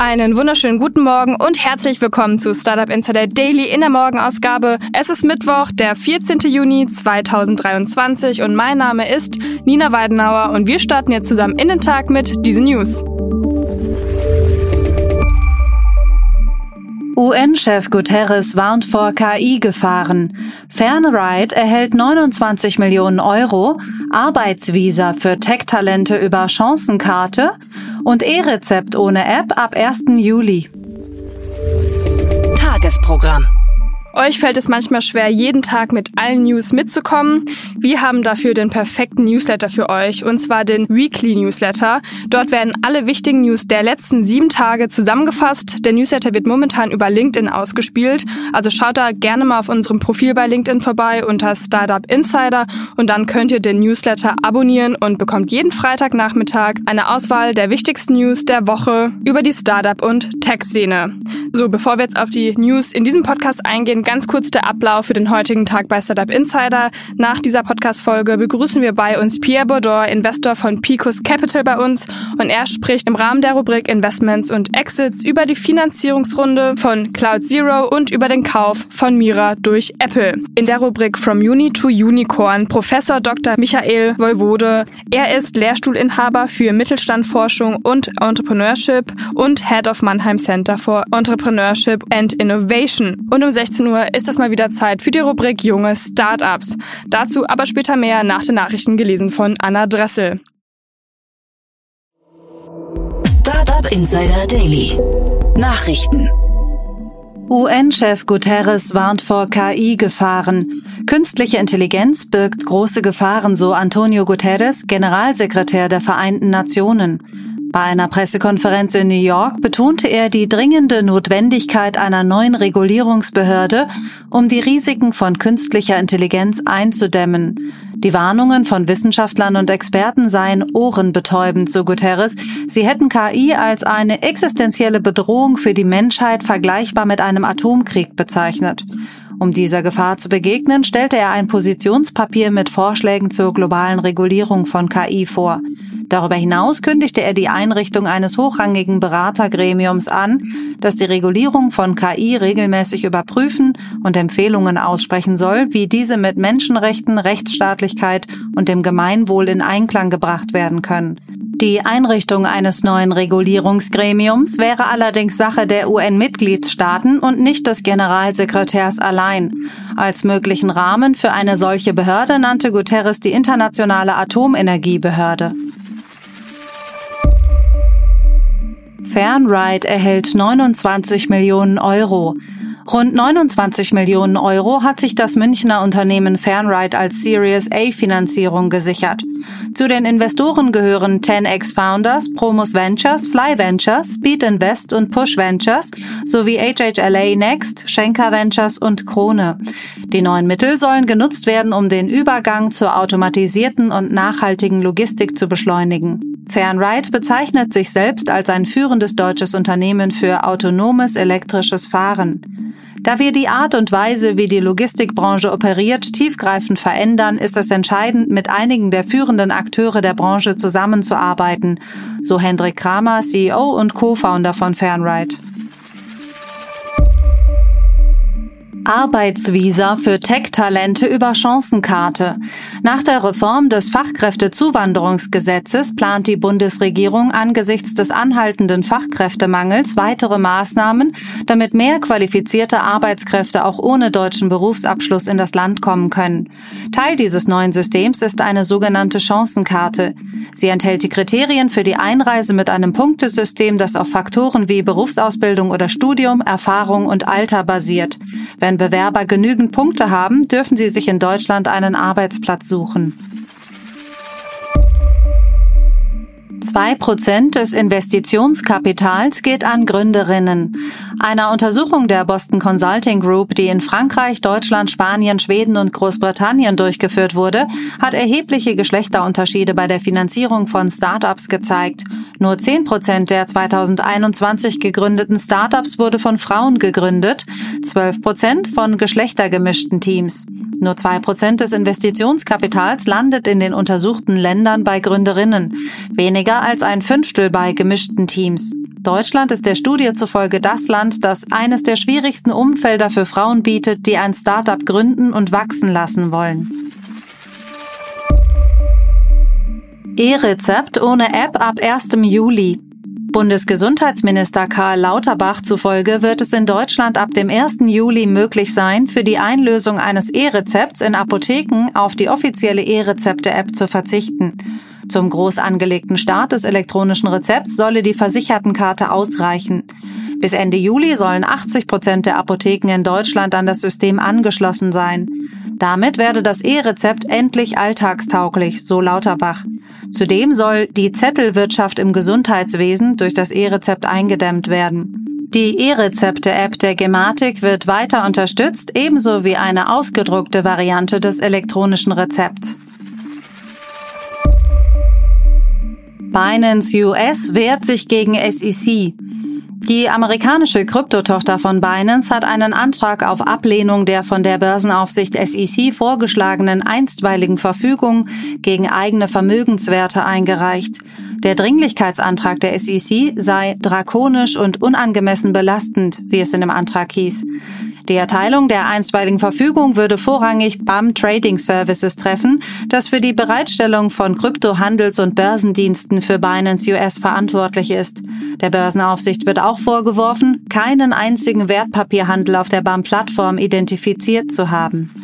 Einen wunderschönen guten Morgen und herzlich willkommen zu Startup Insider Daily in der Morgenausgabe. Es ist Mittwoch, der 14. Juni 2023 und mein Name ist Nina Weidenauer und wir starten jetzt zusammen in den Tag mit diesen News. UN-Chef Guterres warnt vor KI-Gefahren. Fernride erhält 29 Millionen Euro, Arbeitsvisa für Tech-Talente über Chancenkarte und E-Rezept ohne App ab 1. Juli. Tagesprogramm. Euch fällt es manchmal schwer, jeden Tag mit allen News mitzukommen. Wir haben dafür den perfekten Newsletter für euch, und zwar den Weekly Newsletter. Dort werden alle wichtigen News der letzten sieben Tage zusammengefasst. Der Newsletter wird momentan über LinkedIn ausgespielt. Also schaut da gerne mal auf unserem Profil bei LinkedIn vorbei unter Startup Insider und dann könnt ihr den Newsletter abonnieren und bekommt jeden Freitagnachmittag eine Auswahl der wichtigsten News der Woche über die Startup- und Tech-Szene. So, bevor wir jetzt auf die News in diesem Podcast eingehen, ganz kurz der Ablauf für den heutigen Tag bei Startup Insider. Nach dieser Podcast-Folge begrüßen wir bei uns Pierre Baudor, Investor von Picos Capital bei uns und er spricht im Rahmen der Rubrik Investments und Exits über die Finanzierungsrunde von Cloud Zero und über den Kauf von Mira durch Apple. In der Rubrik From Uni to Unicorn Professor Dr. Michael Wolvode. Er ist Lehrstuhlinhaber für Mittelstandforschung und Entrepreneurship und Head of Mannheim Center for Entrepreneurship and Innovation. Und um 16 Uhr ist es mal wieder Zeit für die Rubrik Junge Startups. Dazu aber später mehr nach den Nachrichten gelesen von Anna Dressel. Startup Insider Daily. Nachrichten. UN-Chef Guterres warnt vor KI-Gefahren. Künstliche Intelligenz birgt große Gefahren, so Antonio Guterres, Generalsekretär der Vereinten Nationen. Bei einer Pressekonferenz in New York betonte er die dringende Notwendigkeit einer neuen Regulierungsbehörde, um die Risiken von künstlicher Intelligenz einzudämmen. Die Warnungen von Wissenschaftlern und Experten seien ohrenbetäubend, so Guterres. Sie hätten KI als eine existenzielle Bedrohung für die Menschheit vergleichbar mit einem Atomkrieg bezeichnet. Um dieser Gefahr zu begegnen, stellte er ein Positionspapier mit Vorschlägen zur globalen Regulierung von KI vor. Darüber hinaus kündigte er die Einrichtung eines hochrangigen Beratergremiums an, das die Regulierung von KI regelmäßig überprüfen und Empfehlungen aussprechen soll, wie diese mit Menschenrechten, Rechtsstaatlichkeit und dem Gemeinwohl in Einklang gebracht werden können. Die Einrichtung eines neuen Regulierungsgremiums wäre allerdings Sache der UN-Mitgliedstaaten und nicht des Generalsekretärs allein. Als möglichen Rahmen für eine solche Behörde nannte Guterres die Internationale Atomenergiebehörde. Fernride erhält 29 Millionen Euro. Rund 29 Millionen Euro hat sich das Münchner Unternehmen Fernride als Series A Finanzierung gesichert. Zu den Investoren gehören 10x Founders, Promus Ventures, Fly Ventures, Speed Invest und Push Ventures sowie HHLA Next, Schenker Ventures und Krone. Die neuen Mittel sollen genutzt werden, um den Übergang zur automatisierten und nachhaltigen Logistik zu beschleunigen. Fernride bezeichnet sich selbst als ein führendes deutsches Unternehmen für autonomes elektrisches Fahren. Da wir die Art und Weise, wie die Logistikbranche operiert, tiefgreifend verändern, ist es entscheidend, mit einigen der führenden Akteure der Branche zusammenzuarbeiten, so Hendrik Kramer, CEO und Co-Founder von Fernride. Arbeitsvisa für Tech-Talente über Chancenkarte. Nach der Reform des Fachkräftezuwanderungsgesetzes plant die Bundesregierung angesichts des anhaltenden Fachkräftemangels weitere Maßnahmen, damit mehr qualifizierte Arbeitskräfte auch ohne deutschen Berufsabschluss in das Land kommen können. Teil dieses neuen Systems ist eine sogenannte Chancenkarte. Sie enthält die Kriterien für die Einreise mit einem Punktesystem, das auf Faktoren wie Berufsausbildung oder Studium, Erfahrung und Alter basiert. Wenn Bewerber genügend Punkte haben, dürfen sie sich in Deutschland einen Arbeitsplatz suchen. Zwei Prozent des Investitionskapitals geht an Gründerinnen. Einer Untersuchung der Boston Consulting Group, die in Frankreich, Deutschland, Spanien, Schweden und Großbritannien durchgeführt wurde, hat erhebliche Geschlechterunterschiede bei der Finanzierung von Startups gezeigt. Nur zehn Prozent der 2021 gegründeten Startups wurde von Frauen gegründet, zwölf Prozent von geschlechtergemischten Teams. Nur zwei Prozent des Investitionskapitals landet in den untersuchten Ländern bei Gründerinnen, weniger als ein Fünftel bei gemischten Teams. Deutschland ist der Studie zufolge das Land, das eines der schwierigsten Umfelder für Frauen bietet, die ein Startup gründen und wachsen lassen wollen. E-Rezept ohne App ab 1. Juli. Bundesgesundheitsminister Karl Lauterbach zufolge wird es in Deutschland ab dem 1. Juli möglich sein, für die Einlösung eines E-Rezepts in Apotheken auf die offizielle E-Rezepte-App zu verzichten. Zum groß angelegten Start des elektronischen Rezepts solle die Versichertenkarte ausreichen. Bis Ende Juli sollen 80 Prozent der Apotheken in Deutschland an das System angeschlossen sein. Damit werde das E-Rezept endlich alltagstauglich, so Lauterbach. Zudem soll die Zettelwirtschaft im Gesundheitswesen durch das E-Rezept eingedämmt werden. Die E-Rezepte-App der Gematik wird weiter unterstützt, ebenso wie eine ausgedruckte Variante des elektronischen Rezepts. Binance US wehrt sich gegen SEC. Die amerikanische Kryptotochter von Binance hat einen Antrag auf Ablehnung der von der Börsenaufsicht SEC vorgeschlagenen einstweiligen Verfügung gegen eigene Vermögenswerte eingereicht. Der Dringlichkeitsantrag der SEC sei drakonisch und unangemessen belastend, wie es in dem Antrag hieß. Die Erteilung der einstweiligen Verfügung würde vorrangig BAM Trading Services treffen, das für die Bereitstellung von Kryptohandels- und Börsendiensten für Binance US verantwortlich ist. Der Börsenaufsicht wird auch vorgeworfen, keinen einzigen Wertpapierhandel auf der BAM-Plattform identifiziert zu haben.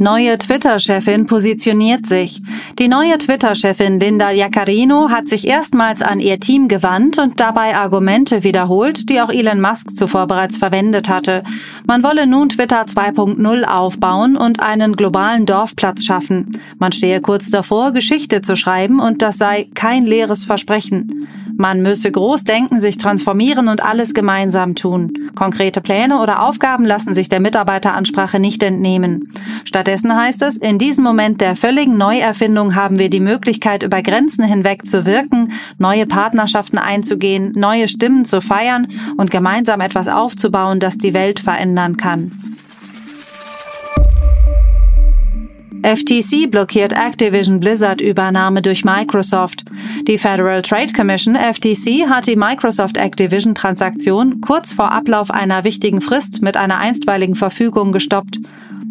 Neue Twitter-Chefin positioniert sich. Die neue Twitter-Chefin Linda Jaccarino hat sich erstmals an ihr Team gewandt und dabei Argumente wiederholt, die auch Elon Musk zuvor bereits verwendet hatte. Man wolle nun Twitter 2.0 aufbauen und einen globalen Dorfplatz schaffen. Man stehe kurz davor, Geschichte zu schreiben und das sei kein leeres Versprechen. Man müsse groß denken, sich transformieren und alles gemeinsam tun. Konkrete Pläne oder Aufgaben lassen sich der Mitarbeiteransprache nicht entnehmen. Stattdessen heißt es, in diesem Moment der völligen Neuerfindung haben wir die Möglichkeit, über Grenzen hinweg zu wirken, neue Partnerschaften einzugehen, neue Stimmen zu feiern und gemeinsam etwas aufzubauen, das die Welt verändern kann. FTC blockiert Activision Blizzard Übernahme durch Microsoft. Die Federal Trade Commission FTC hat die Microsoft Activision Transaktion kurz vor Ablauf einer wichtigen Frist mit einer einstweiligen Verfügung gestoppt.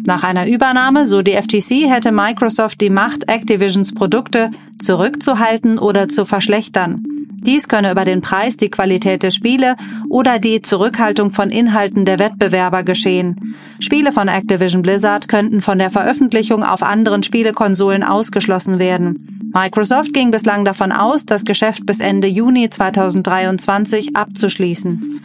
Nach einer Übernahme, so die FTC, hätte Microsoft die Macht, Activisions Produkte zurückzuhalten oder zu verschlechtern. Dies könne über den Preis, die Qualität der Spiele oder die Zurückhaltung von Inhalten der Wettbewerber geschehen. Spiele von Activision Blizzard könnten von der Veröffentlichung auf anderen Spielekonsolen ausgeschlossen werden. Microsoft ging bislang davon aus, das Geschäft bis Ende Juni 2023 abzuschließen.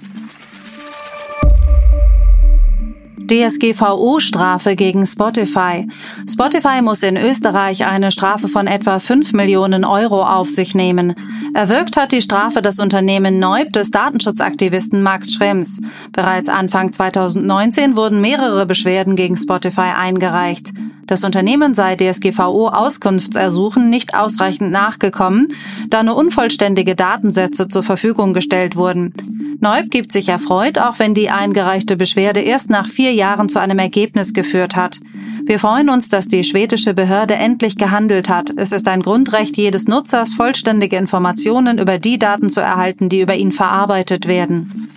DSGVO-Strafe gegen Spotify. Spotify muss in Österreich eine Strafe von etwa 5 Millionen Euro auf sich nehmen. Erwirkt hat die Strafe das Unternehmen Neub des Datenschutzaktivisten Max Schrems. Bereits Anfang 2019 wurden mehrere Beschwerden gegen Spotify eingereicht. Das Unternehmen sei DSGVO-Auskunftsersuchen nicht ausreichend nachgekommen, da nur unvollständige Datensätze zur Verfügung gestellt wurden. Neub gibt sich erfreut, auch wenn die eingereichte Beschwerde erst nach vier Jahren zu einem Ergebnis geführt hat. Wir freuen uns, dass die schwedische Behörde endlich gehandelt hat. Es ist ein Grundrecht jedes Nutzers, vollständige Informationen über die Daten zu erhalten, die über ihn verarbeitet werden.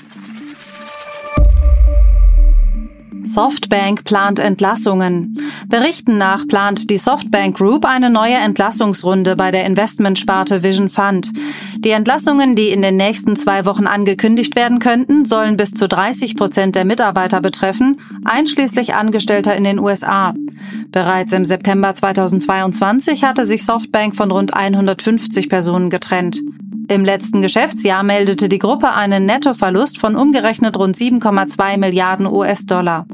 Softbank plant Entlassungen. Berichten nach plant die Softbank Group eine neue Entlassungsrunde bei der Investmentsparte Vision Fund. Die Entlassungen, die in den nächsten zwei Wochen angekündigt werden könnten, sollen bis zu 30 Prozent der Mitarbeiter betreffen, einschließlich Angestellter in den USA. Bereits im September 2022 hatte sich Softbank von rund 150 Personen getrennt. Im letzten Geschäftsjahr meldete die Gruppe einen Nettoverlust von umgerechnet rund 7,2 Milliarden US-Dollar.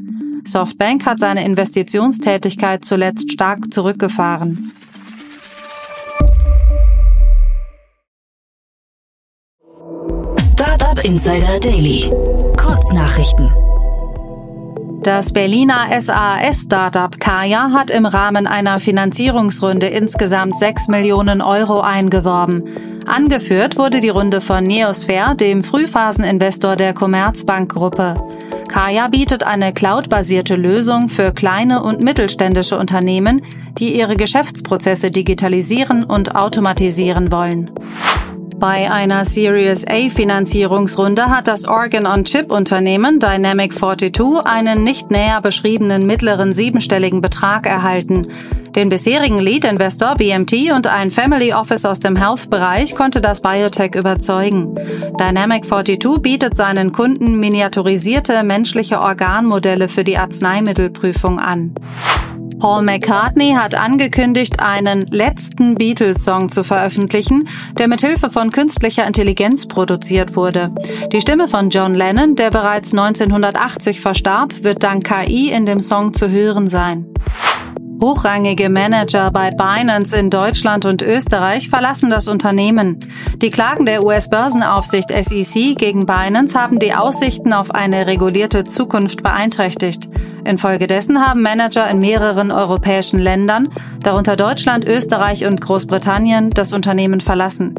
Softbank hat seine Investitionstätigkeit zuletzt stark zurückgefahren. Startup Insider Daily. Kurznachrichten. Das Berliner SAS-Startup Kaya hat im Rahmen einer Finanzierungsrunde insgesamt 6 Millionen Euro eingeworben. Angeführt wurde die Runde von Neosphere, dem Frühphaseninvestor der Commerzbank-Gruppe. Kaya bietet eine cloudbasierte Lösung für kleine und mittelständische Unternehmen, die ihre Geschäftsprozesse digitalisieren und automatisieren wollen. Bei einer Series A Finanzierungsrunde hat das Organ-on-Chip-Unternehmen Dynamic 42 einen nicht näher beschriebenen mittleren siebenstelligen Betrag erhalten. Den bisherigen Lead-Investor BMT und ein Family Office aus dem Health-Bereich konnte das Biotech überzeugen. Dynamic 42 bietet seinen Kunden miniaturisierte menschliche Organmodelle für die Arzneimittelprüfung an. Paul McCartney hat angekündigt, einen letzten Beatles-Song zu veröffentlichen, der mit Hilfe von künstlicher Intelligenz produziert wurde. Die Stimme von John Lennon, der bereits 1980 verstarb, wird dank KI in dem Song zu hören sein. Hochrangige Manager bei Binance in Deutschland und Österreich verlassen das Unternehmen. Die Klagen der US-Börsenaufsicht SEC gegen Binance haben die Aussichten auf eine regulierte Zukunft beeinträchtigt. Infolgedessen haben Manager in mehreren europäischen Ländern, darunter Deutschland, Österreich und Großbritannien, das Unternehmen verlassen.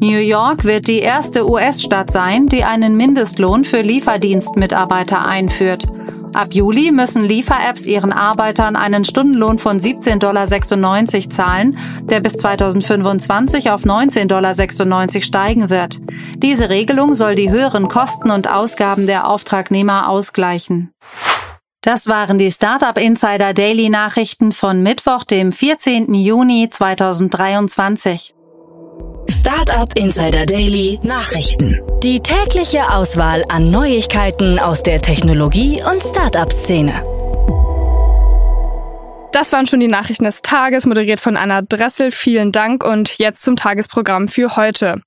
New York wird die erste US-Stadt sein, die einen Mindestlohn für Lieferdienstmitarbeiter einführt. Ab Juli müssen Liefer-Apps ihren Arbeitern einen Stundenlohn von 17,96 Dollar zahlen, der bis 2025 auf 19,96 Dollar steigen wird. Diese Regelung soll die höheren Kosten und Ausgaben der Auftragnehmer ausgleichen. Das waren die Startup Insider Daily Nachrichten von Mittwoch, dem 14. Juni 2023. Startup Insider Daily Nachrichten. Die tägliche Auswahl an Neuigkeiten aus der Technologie- und Startup-Szene. Das waren schon die Nachrichten des Tages, moderiert von Anna Dressel. Vielen Dank und jetzt zum Tagesprogramm für heute.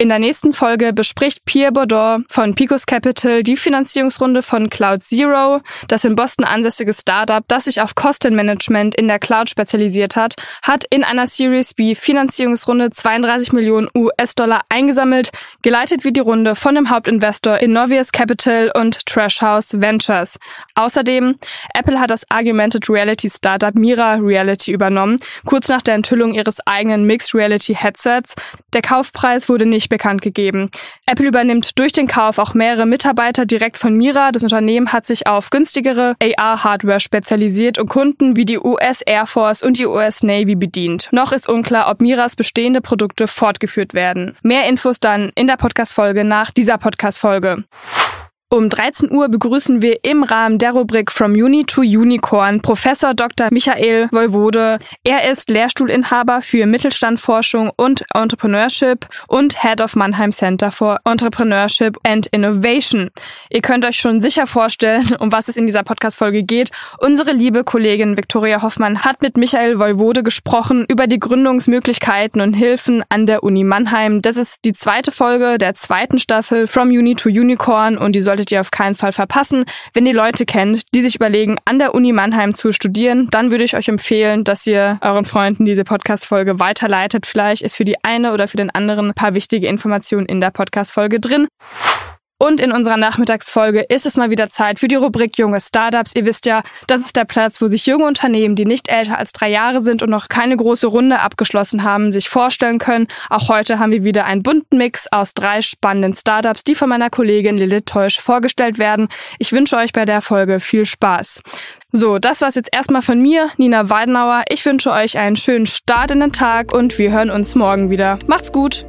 In der nächsten Folge bespricht Pierre Baudot von Picos Capital die Finanzierungsrunde von Cloud Zero, das in Boston ansässige Startup, das sich auf Kostenmanagement in der Cloud spezialisiert hat, hat in einer Series B Finanzierungsrunde 32 Millionen US-Dollar eingesammelt. Geleitet wird die Runde von dem Hauptinvestor Innovius Capital und Trash House Ventures. Außerdem, Apple hat das Augmented Reality Startup Mira Reality übernommen, kurz nach der Enthüllung ihres eigenen Mixed Reality Headsets. Der Kaufpreis wurde nicht bekannt gegeben. Apple übernimmt durch den Kauf auch mehrere Mitarbeiter direkt von Mira. Das Unternehmen hat sich auf günstigere AR-Hardware spezialisiert und Kunden wie die US Air Force und die US Navy bedient. Noch ist unklar, ob Miras bestehende Produkte fortgeführt werden. Mehr Infos dann in der Podcast-Folge nach dieser Podcast-Folge. Um 13 Uhr begrüßen wir im Rahmen der Rubrik From Uni to Unicorn Professor Dr. Michael Wolwode. Er ist Lehrstuhlinhaber für Mittelstandforschung und Entrepreneurship und Head of Mannheim Center for Entrepreneurship and Innovation. Ihr könnt euch schon sicher vorstellen, um was es in dieser Podcast-Folge geht. Unsere liebe Kollegin Viktoria Hoffmann hat mit Michael Wolwode gesprochen über die Gründungsmöglichkeiten und Hilfen an der Uni Mannheim. Das ist die zweite Folge der zweiten Staffel From Uni to Unicorn und die soll solltet ihr auf keinen Fall verpassen. Wenn ihr Leute kennt, die sich überlegen, an der Uni Mannheim zu studieren, dann würde ich euch empfehlen, dass ihr euren Freunden diese Podcast-Folge weiterleitet. Vielleicht ist für die eine oder für den anderen ein paar wichtige Informationen in der Podcast-Folge drin. Und in unserer Nachmittagsfolge ist es mal wieder Zeit für die Rubrik Junge Startups. Ihr wisst ja, das ist der Platz, wo sich junge Unternehmen, die nicht älter als drei Jahre sind und noch keine große Runde abgeschlossen haben, sich vorstellen können. Auch heute haben wir wieder einen bunten Mix aus drei spannenden Startups, die von meiner Kollegin Lilith Teusch vorgestellt werden. Ich wünsche euch bei der Folge viel Spaß. So, das war's jetzt erstmal von mir, Nina Weidenauer. Ich wünsche euch einen schönen Start in den Tag und wir hören uns morgen wieder. Macht's gut!